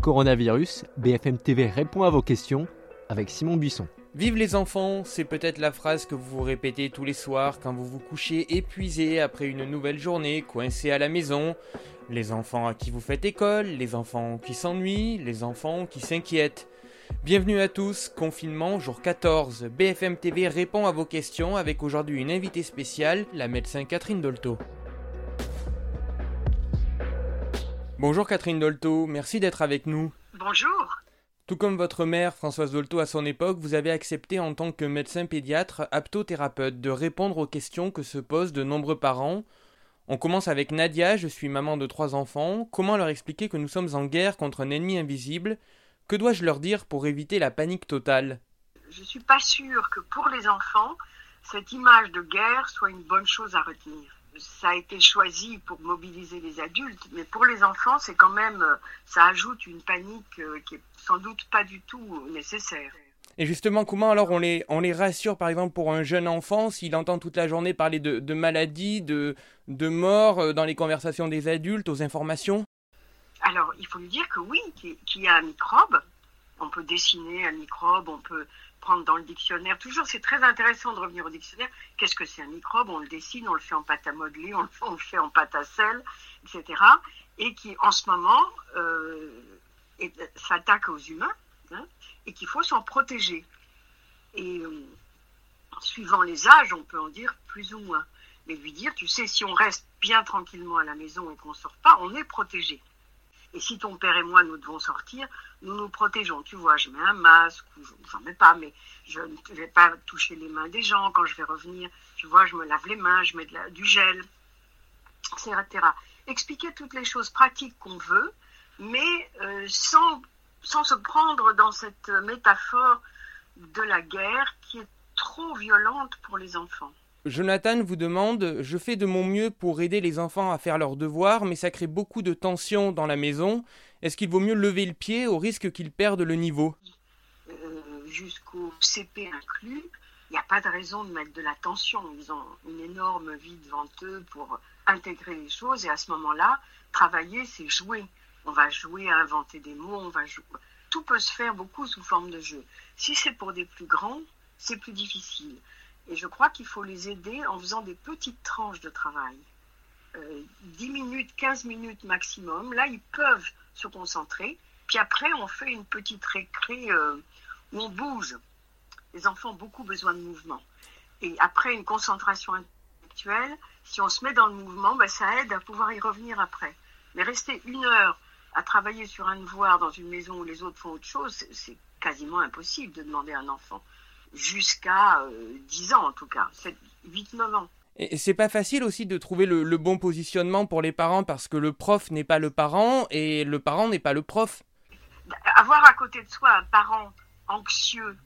Coronavirus, BFM TV répond à vos questions avec Simon Buisson. Vive les enfants, c'est peut-être la phrase que vous vous répétez tous les soirs quand vous vous couchez épuisé après une nouvelle journée, coincé à la maison. Les enfants à qui vous faites école, les enfants qui s'ennuient, les enfants qui s'inquiètent. Bienvenue à tous, confinement jour 14. BFM TV répond à vos questions avec aujourd'hui une invitée spéciale, la médecin Catherine Dolto. Bonjour Catherine Dolto, merci d'être avec nous. Bonjour. Tout comme votre mère, Françoise Dolto, à son époque, vous avez accepté en tant que médecin pédiatre, aptothérapeute, de répondre aux questions que se posent de nombreux parents. On commence avec Nadia, je suis maman de trois enfants. Comment leur expliquer que nous sommes en guerre contre un ennemi invisible? Que dois-je leur dire pour éviter la panique totale? Je ne suis pas sûre que pour les enfants, cette image de guerre soit une bonne chose à retenir ça a été choisi pour mobiliser les adultes, mais pour les enfants, c'est quand même, euh, ça ajoute une panique euh, qui est sans doute pas du tout nécessaire. Et justement, comment alors on les, on les rassure, par exemple, pour un jeune enfant, s'il entend toute la journée parler de, de maladies, de, de mort euh, dans les conversations des adultes, aux informations? Alors, il faut lui dire que oui, qu'il y a un microbe. On peut dessiner un microbe, on peut prendre dans le dictionnaire. Toujours, c'est très intéressant de revenir au dictionnaire. Qu'est-ce que c'est un microbe? On le dessine, on le fait en pâte à modeler, on le, fait en pâte à sel, etc. Et qui, en ce moment, euh, s'attaque aux humains hein, et qu'il faut s'en protéger. Et euh, suivant les âges, on peut en dire plus ou moins. Mais lui dire, tu sais, si on reste bien tranquillement à la maison et qu'on ne sort pas, on est protégé. Et si ton père et moi, nous devons sortir, nous nous protégeons. Tu vois, je mets un masque, ou mets pas, mais je ne vais pas toucher les mains des gens quand je vais revenir. Tu vois, je me lave les mains, je mets du gel, etc. Expliquer toutes les choses pratiques qu'on veut, mais euh, sans se prendre dans cette métaphore de la guerre qui est trop violente pour les enfants. Jonathan vous demande Je fais de mon mieux pour aider les enfants à faire leurs devoirs, mais ça crée beaucoup de tension dans la maison. Est-ce qu'il vaut mieux lever le pied au risque qu'ils perdent le niveau? Euh, Jusqu'au CP inclus, il n'y a pas de raison de mettre de la tension. Ils ont une énorme vie devant eux pour intégrer les choses et à ce moment-là, travailler, c'est jouer. On va jouer à inventer des mots, on va jouer. Tout peut se faire beaucoup sous forme de jeu. Si c'est pour des plus grands, c'est plus difficile. Et je crois qu'il faut les aider en faisant des petites tranches de travail. Euh, 10 minutes, 15 minutes maximum. Là, ils peuvent se concentrer. Puis après, on fait une petite récré euh, où on bouge. Les enfants ont beaucoup besoin de mouvement. Et après une concentration intellectuelle, si on se met dans le mouvement, ben, ça aide à pouvoir y revenir après. Mais rester une heure à travailler sur un devoir dans une maison où les autres font autre chose, c'est quasiment impossible de demander à un enfant jusqu'à 10 euh, ans en tout cas, 8-9 ans. Et c'est pas facile aussi de trouver le, bon positionnement pour les parents parce que le prof n'est pas le parent et le parent n'est pas le prof. Avoir à côté de soi un parent anxieux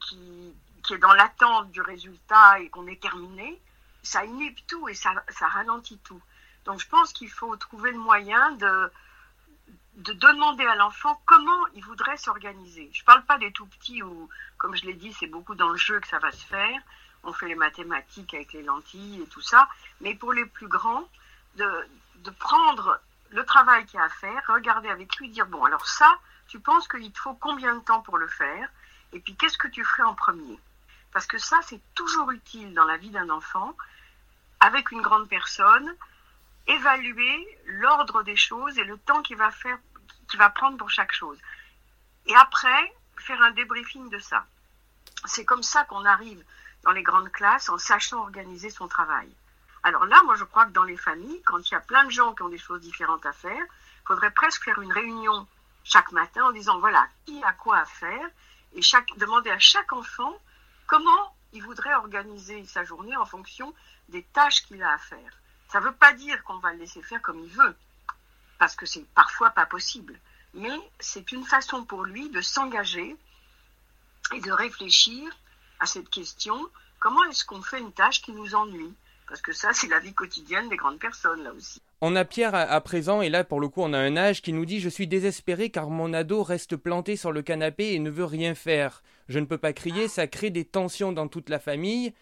qui, qui est dans l'attente du résultat et qu'on est terminé, ça inhibe tout et ça, ça ralentit tout. Donc je pense qu'il faut trouver le moyen de, de demander à l'enfant comment il voudrait s'organiser. Je ne parle pas des tout petits où, comme je l'ai dit, c'est beaucoup dans le jeu que ça va se faire. On fait les mathématiques avec les lentilles et tout ça. Mais pour les plus grands, de, de prendre le travail qu'il y a à faire, regarder avec lui, dire, bon, alors ça, tu penses qu'il te faut combien de temps pour le faire? Et puis, qu'est-ce que tu ferais en premier? Parce que ça, c'est toujours utile dans la vie d'un enfant, avec une grande personne, évaluer l'ordre des choses et le temps qu'il va faire, qu'il va prendre pour chaque chose. Et après, faire un débriefing de ça. C'est comme ça qu'on arrive dans les grandes classes en sachant organiser son travail. Alors là, moi, je crois que dans les familles, quand il y a plein de gens qui ont des choses différentes à faire, il faudrait presque faire une réunion chaque matin en disant voilà qui a quoi à faire et chaque, demander à chaque enfant comment il voudrait organiser sa journée en fonction des tâches qu'il a à faire. Ça ne veut pas dire qu'on va le laisser faire comme il veut, parce que c'est parfois pas possible. Mais c'est une façon pour lui de s'engager et de réfléchir à cette question comment est-ce qu'on fait une tâche qui nous ennuie? Parce que ça, c'est la vie quotidienne des grandes personnes, là aussi. On a Pierre à, présent, et là, pour le coup, on a un âge qui nous dit Je suis désespéré car mon ado reste planté sur le canapé et ne veut rien faire. Je ne peux pas crier, ça crée des tensions dans toute la famille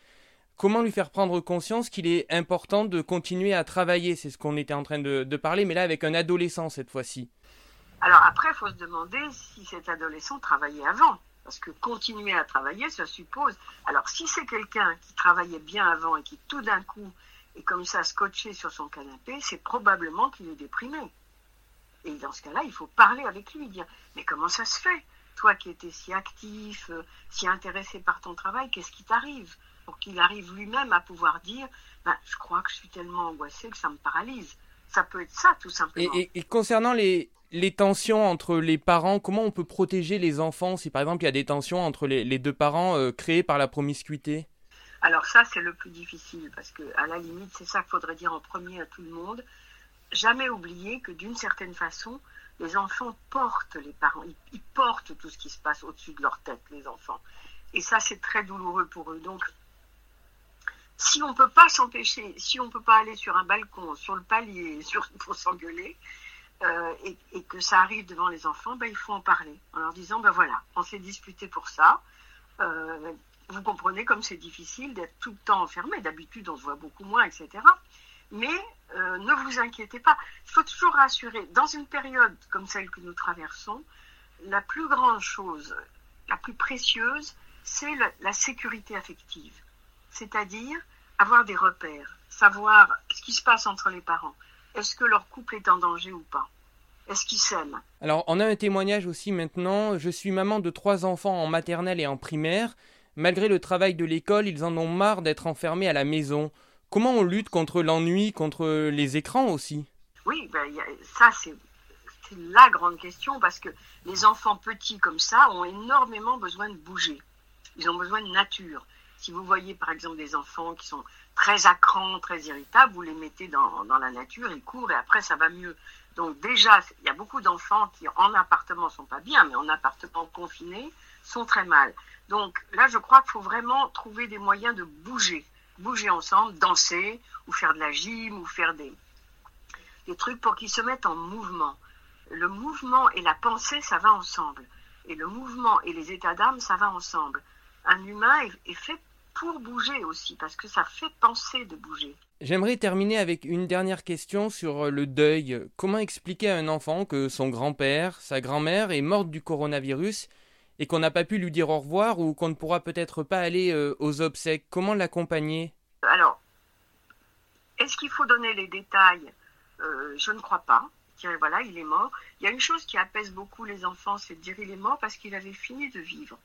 comment lui faire prendre conscience qu'il est important de continuer à travailler? C'est ce qu'on était en train de, parler, mais là avec un adolescent cette fois-ci. Alors après, il faut se demander si cet adolescent travaillait avant. Parce que continuer à travailler, ça suppose. Alors, si c'est quelqu'un qui travaillait bien avant et qui tout d'un coup est comme ça scotché sur son canapé, c'est probablement qu'il est déprimé. Et dans ce cas-là, il faut parler avec lui, dire Mais comment ça se fait? Toi qui étais si actif, euh, si intéressé par ton travail, qu'est-ce qui t'arrive? Pour qu'il arrive lui-même à pouvoir dire ben, Je crois que je suis tellement angoissé que ça me paralyse. Ça peut être ça, tout simplement. et concernant les, les tensions entre les parents, comment on peut protéger les enfants si par exemple il y a des tensions entre les, deux parents euh, créées par la promiscuité? Alors ça c'est le plus difficile parce que à la limite c'est ça qu'il faudrait dire en premier à tout le monde. Jamais oublier que d'une certaine façon les enfants portent les parents, ils, portent tout ce qui se passe au-dessus de leur tête les enfants. Et ça c'est très douloureux pour eux. Donc si on ne peut pas s'empêcher, si on ne peut pas aller sur un balcon, sur le palier, sur, pour s'engueuler, euh, et, que ça arrive devant les enfants, ben, il faut en parler en leur disant ben voilà, on s'est disputé pour ça. Euh, vous comprenez comme c'est difficile d'être tout le temps enfermé. D'habitude, on se voit beaucoup moins, etc. Mais euh, ne vous inquiétez pas. Il faut toujours rassurer. Dans une période comme celle que nous traversons, la plus grande chose, la plus précieuse, c'est la sécurité affective. C'est-à-dire avoir des repères, savoir ce qui se passe entre les parents est-ce que leur couple est en danger ou pas? Est-ce qu'ils s'aiment? Alors, on a un témoignage aussi maintenant. Je suis maman de trois enfants en maternelle et en primaire. Malgré le travail de l'école, ils en ont marre d'être enfermés à la maison. Comment on lutte contre l'ennui, contre les écrans aussi? Oui, ben, ça c'est la grande question parce que les enfants petits comme ça ont énormément besoin de bouger. Ils ont besoin de nature. Si vous voyez par exemple des enfants qui sont très à très irritables, vous les mettez dans, dans, la nature, ils courent et après ça va mieux. Donc déjà, il y a beaucoup d'enfants qui en appartement sont pas bien, mais en appartement confiné sont très mal. Donc là, je crois qu'il faut vraiment trouver des moyens de bouger, bouger ensemble, danser ou faire de la gym ou faire des, des trucs pour qu'ils se mettent en mouvement. Le mouvement et la pensée, ça va ensemble. Et le mouvement et les états d'âme, ça va ensemble. Un humain est fait pour bouger aussi, parce que ça fait penser de bouger. J'aimerais terminer avec une dernière question sur le deuil. Comment expliquer à un enfant que son grand-père, sa grand-mère est morte du coronavirus et qu'on n'a pas pu lui dire au revoir ou qu'on ne pourra peut-être pas aller euh, aux obsèques? Comment l'accompagner? Alors, est-ce qu'il faut donner les détails? Euh, Je ne crois pas. Voilà, il est mort. Il y a une chose qui apaise beaucoup les enfants, c'est de dire il est mort parce qu'il avait fini de vivre.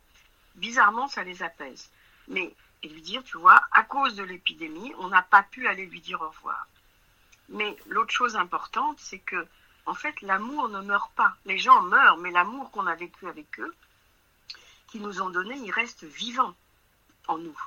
Bizarrement, ça les apaise. Mais et lui dire, tu vois, à cause de l'épidémie, on n'a pas pu aller lui dire au revoir. Mais l'autre chose importante, c'est que, en fait, l'amour ne meurt pas. Les gens meurent, mais l'amour qu'on a vécu avec eux, qu'ils nous ont donné, il reste vivant en nous.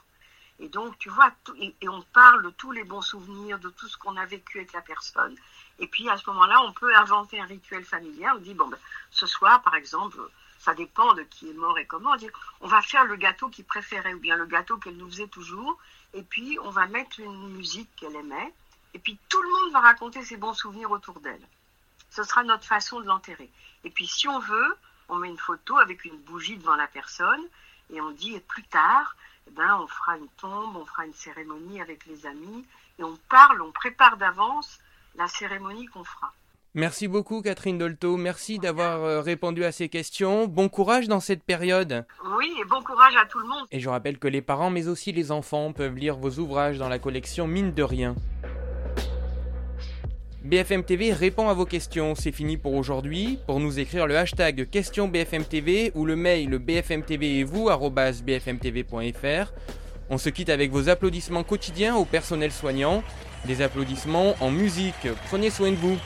Et donc, tu vois, et, on parle de tous les bons souvenirs, de tout ce qu'on a vécu avec la personne. Et puis, à ce moment-là, on peut inventer un rituel familial. On dit, bon, ben, ce soir, par exemple, ça dépend de qui est mort et comment. Dire, on va faire le gâteau qu'il préférait ou bien le gâteau qu'elle nous faisait toujours, et puis on va mettre une musique qu'elle aimait, et puis tout le monde va raconter ses bons souvenirs autour d'elle. Ce sera notre façon de l'enterrer. Et puis si on veut, on met une photo avec une bougie devant la personne, et on dit plus tard, eh ben, on fera une tombe, on fera une cérémonie avec les amis, et on parle, on prépare d'avance la cérémonie qu'on fera. Merci beaucoup Catherine Dolto, merci d'avoir euh, répondu à ces questions. Bon courage dans cette période. Oui, et bon courage à tout le monde. Et je rappelle que les parents mais aussi les enfants peuvent lire vos ouvrages dans la collection Mine de rien. BFM TV répond à vos questions, c'est fini pour aujourd'hui. Pour nous écrire le hashtag question BFM TV ou le mail bfmtv et vous bfmtv.fr. On se quitte avec vos applaudissements quotidiens au personnel soignant, des applaudissements en musique. Prenez soin de vous.